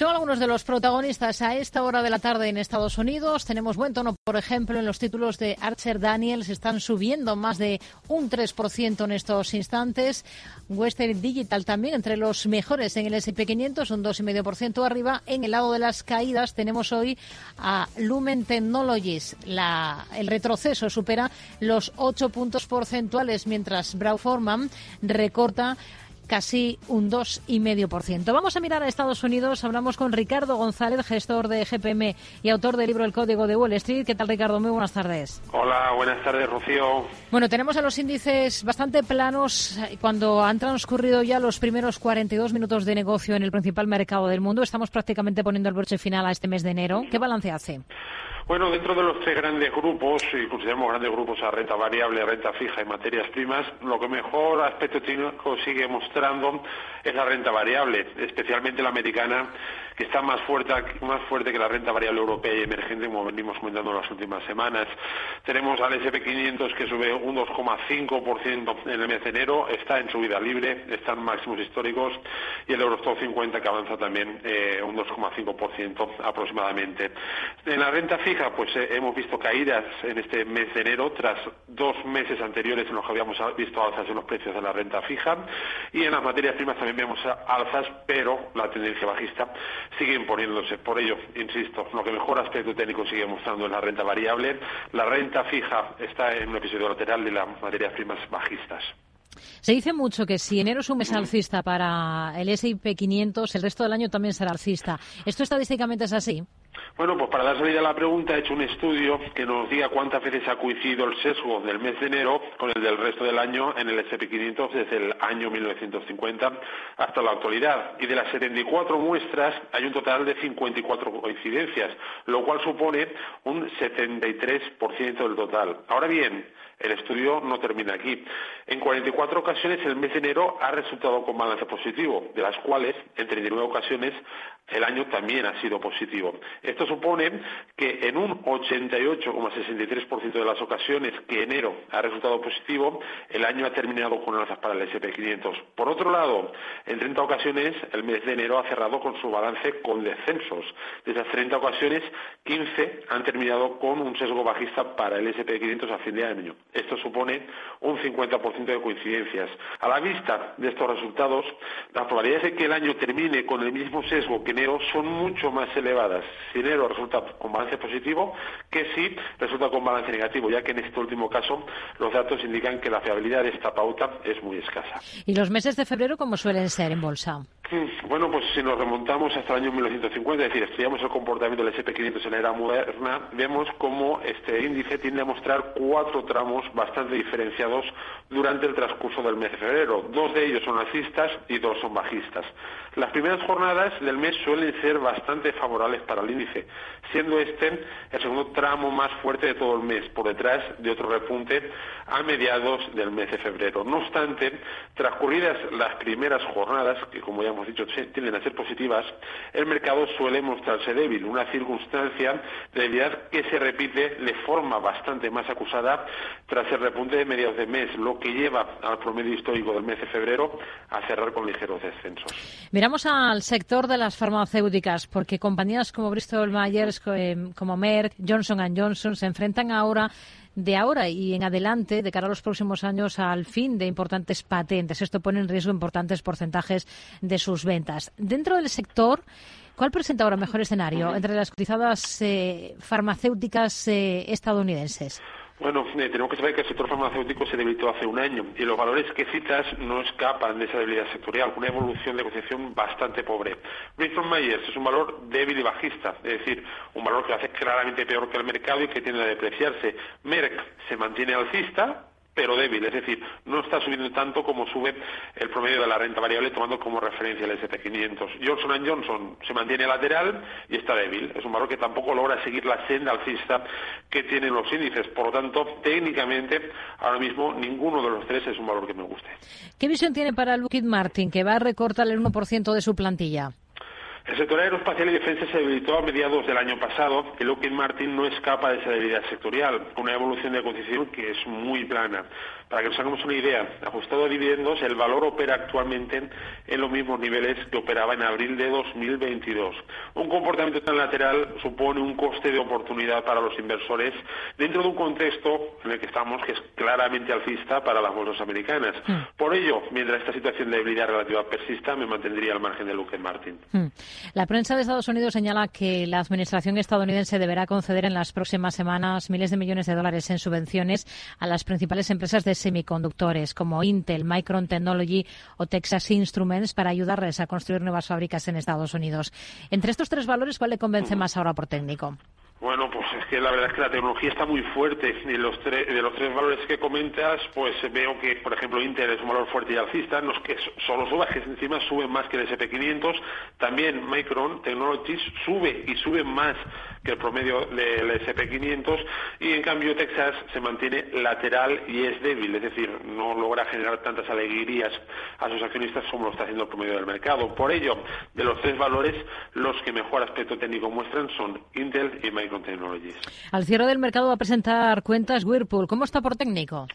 Son algunos de los protagonistas a esta hora de la tarde en Estados Unidos. Tenemos buen tono, por ejemplo, en los títulos de Archer Daniels. Están subiendo más de un 3% en estos instantes. Western Digital también entre los mejores en el S&P 500, un 2,5% arriba. En el lado de las caídas tenemos hoy a Lumen Technologies. La, el retroceso supera los 8 puntos porcentuales, mientras Brauforman recorta casi un 2,5%. Vamos a mirar a Estados Unidos. Hablamos con Ricardo González, gestor de GPM y autor del libro El Código de Wall Street. ¿Qué tal, Ricardo? Muy buenas tardes. Hola, buenas tardes, Rocío. Bueno, tenemos a los índices bastante planos cuando han transcurrido ya los primeros 42 minutos de negocio en el principal mercado del mundo. Estamos prácticamente poniendo el broche final a este mes de enero. ¿Qué balance hace? Bueno, dentro de los tres grandes grupos, y consideramos grandes grupos a renta variable, renta fija y materias primas, lo que mejor aspecto técnico sigue mostrando es la renta variable, especialmente la americana, está más fuerte, más fuerte que la renta variable europea y emergente, como venimos comentando en las últimas semanas. Tenemos al SP500 que sube un 2,5% en el mes de enero, está en subida libre, está en máximos históricos, y el Eurostock 50 que avanza también eh, un 2,5% aproximadamente. En la renta fija, pues eh, hemos visto caídas en este mes de enero tras dos meses anteriores en los que habíamos visto alzas en los precios de la renta fija, y en las materias primas también vemos alzas, pero la tendencia bajista sigue imponiéndose. Por ello, insisto, lo que mejor aspecto técnico sigue mostrando es la renta variable. La renta fija está en un episodio lateral de las materias primas bajistas. Se dice mucho que si enero es un mes alcista para el S&P 500, el resto del año también será alcista. ¿Esto estadísticamente es así? Bueno, pues para dar salida a la pregunta he hecho un estudio que nos diga cuántas veces ha coincidido el sesgo del mes de enero con el del resto del año en el S&P 500 desde el año 1950 hasta la actualidad. Y de las 74 muestras hay un total de 54 coincidencias, lo cual supone un 73% del total. Ahora bien, el estudio no termina aquí. En 44 ocasiones el mes de enero ha resultado con balance positivo, de las cuales en 39 ocasiones el año también ha sido positivo. Esto supone que en un 88,63% de las ocasiones que enero ha resultado positivo, el año ha terminado con alzas para el SP500. Por otro lado, en 30 ocasiones el mes de enero ha cerrado con su balance con descensos. De esas 30 ocasiones, 15 han terminado con un sesgo bajista para el SP500 a fin de año. Esto supone un 50% de coincidencias. A la vista de estos resultados, las probabilidades de que el año termine con el mismo sesgo que son mucho más elevadas si enero resulta con balance positivo que si resulta con balance negativo, ya que en este último caso los datos indican que la fiabilidad de esta pauta es muy escasa. ¿Y los meses de febrero cómo suelen ser en bolsa? Bueno, pues si nos remontamos hasta el año 1950, es decir, estudiamos el comportamiento del SP500 en la era moderna, vemos cómo este índice tiende a mostrar cuatro tramos bastante diferenciados durante el transcurso del mes de febrero. Dos de ellos son alcistas y dos son bajistas. Las primeras jornadas del mes suelen ser bastante favorables para el índice, siendo este el segundo tramo más fuerte de todo el mes, por detrás de otro repunte a mediados del mes de febrero. No obstante, transcurridas las primeras jornadas, que como ya hemos dicho tienden a ser positivas, el mercado suele mostrarse débil, una circunstancia de debilidad que se repite de forma bastante más acusada tras el repunte de mediados de mes, lo que lleva al promedio histórico del mes de febrero a cerrar con ligeros descensos. Miramos al sector de las farmacéuticas, porque compañías como Bristol Myers, eh, como Merck, Johnson Johnson se enfrentan ahora de ahora y en adelante, de cara a los próximos años, al fin de importantes patentes. Esto pone en riesgo importantes porcentajes de sus ventas. Dentro del sector, ¿cuál presenta ahora mejor escenario entre las cotizadas eh, farmacéuticas eh, estadounidenses? Bueno, eh, tenemos que saber que el sector farmacéutico se debilitó hace un año y los valores que citas no escapan de esa debilidad sectorial, una evolución de negociación bastante pobre. Bristol Myers es un valor débil y bajista, es decir, un valor que hace claramente peor que el mercado y que tiende a depreciarse. Merck se mantiene alcista, pero débil, es decir, no está subiendo tanto como sube el promedio de la renta variable tomando como referencia el SP500. Johnson Johnson se mantiene lateral y está débil, es un valor que tampoco logra seguir la senda alcista que tienen los índices, por lo tanto, técnicamente, ahora mismo ninguno de los tres es un valor que me guste. ¿Qué visión tiene para Lockheed Martin, que va a recortar el 1% de su plantilla? El sector aeroespacial y defensa se debilitó a mediados del año pasado y Lockheed Martin no escapa de esa debilidad sectorial, con una evolución de cotización que es muy plana. Para que nos hagamos una idea, ajustado a dividendos, el valor opera actualmente en los mismos niveles que operaba en abril de 2022. Un comportamiento tan lateral supone un coste de oportunidad para los inversores dentro de un contexto en el que estamos que es claramente alcista para las bolsas americanas. Hmm. Por ello, mientras esta situación de debilidad relativa persista, me mantendría al margen de Lockheed Martin. Hmm. La prensa de Estados Unidos señala que la administración estadounidense deberá conceder en las próximas semanas miles de millones de dólares en subvenciones a las principales empresas de semiconductores como Intel, Micron Technology o Texas Instruments para ayudarles a construir nuevas fábricas en Estados Unidos. Entre estos tres valores, ¿cuál le convence más ahora por técnico? Bueno, pues es que la verdad es que la tecnología está muy fuerte. Y los de los tres valores que comentas, pues veo que, por ejemplo, Intel es un valor fuerte y alcista, los que solo suba, que encima suben más que el SP500. También Micron Technologies sube y sube más que el promedio del SP500. Y en cambio Texas se mantiene lateral y es débil, es decir, no logra generar tantas alegrías a sus accionistas como lo está haciendo el promedio del mercado. Por ello, de los tres valores, los que mejor aspecto técnico muestran son Intel y Micron. Al cierre del mercado va a presentar cuentas Whirlpool. ¿Cómo está por técnico?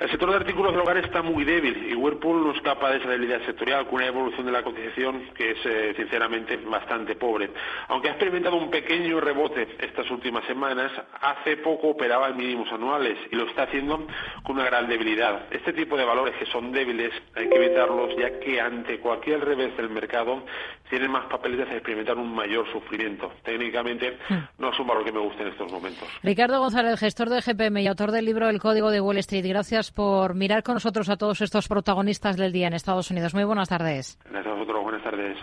El sector de artículos de hogar está muy débil y Whirlpool no escapa de esa debilidad sectorial con una evolución de la cotización que es eh, sinceramente bastante pobre. Aunque ha experimentado un pequeño rebote estas últimas semanas, hace poco operaba en mínimos anuales y lo está haciendo con una gran debilidad. Este tipo de valores que son débiles hay que evitarlos ya que ante cualquier revés del mercado tienen más papeles de experimentar un mayor sufrimiento. Técnicamente hmm. no es un valor que me guste en estos momentos. Ricardo González, gestor de GPM y autor del libro El Código de Wall Street. Gracias por mirar con nosotros a todos estos protagonistas del día en Estados Unidos. Muy buenas tardes. Gracias a vosotros. Buenas tardes.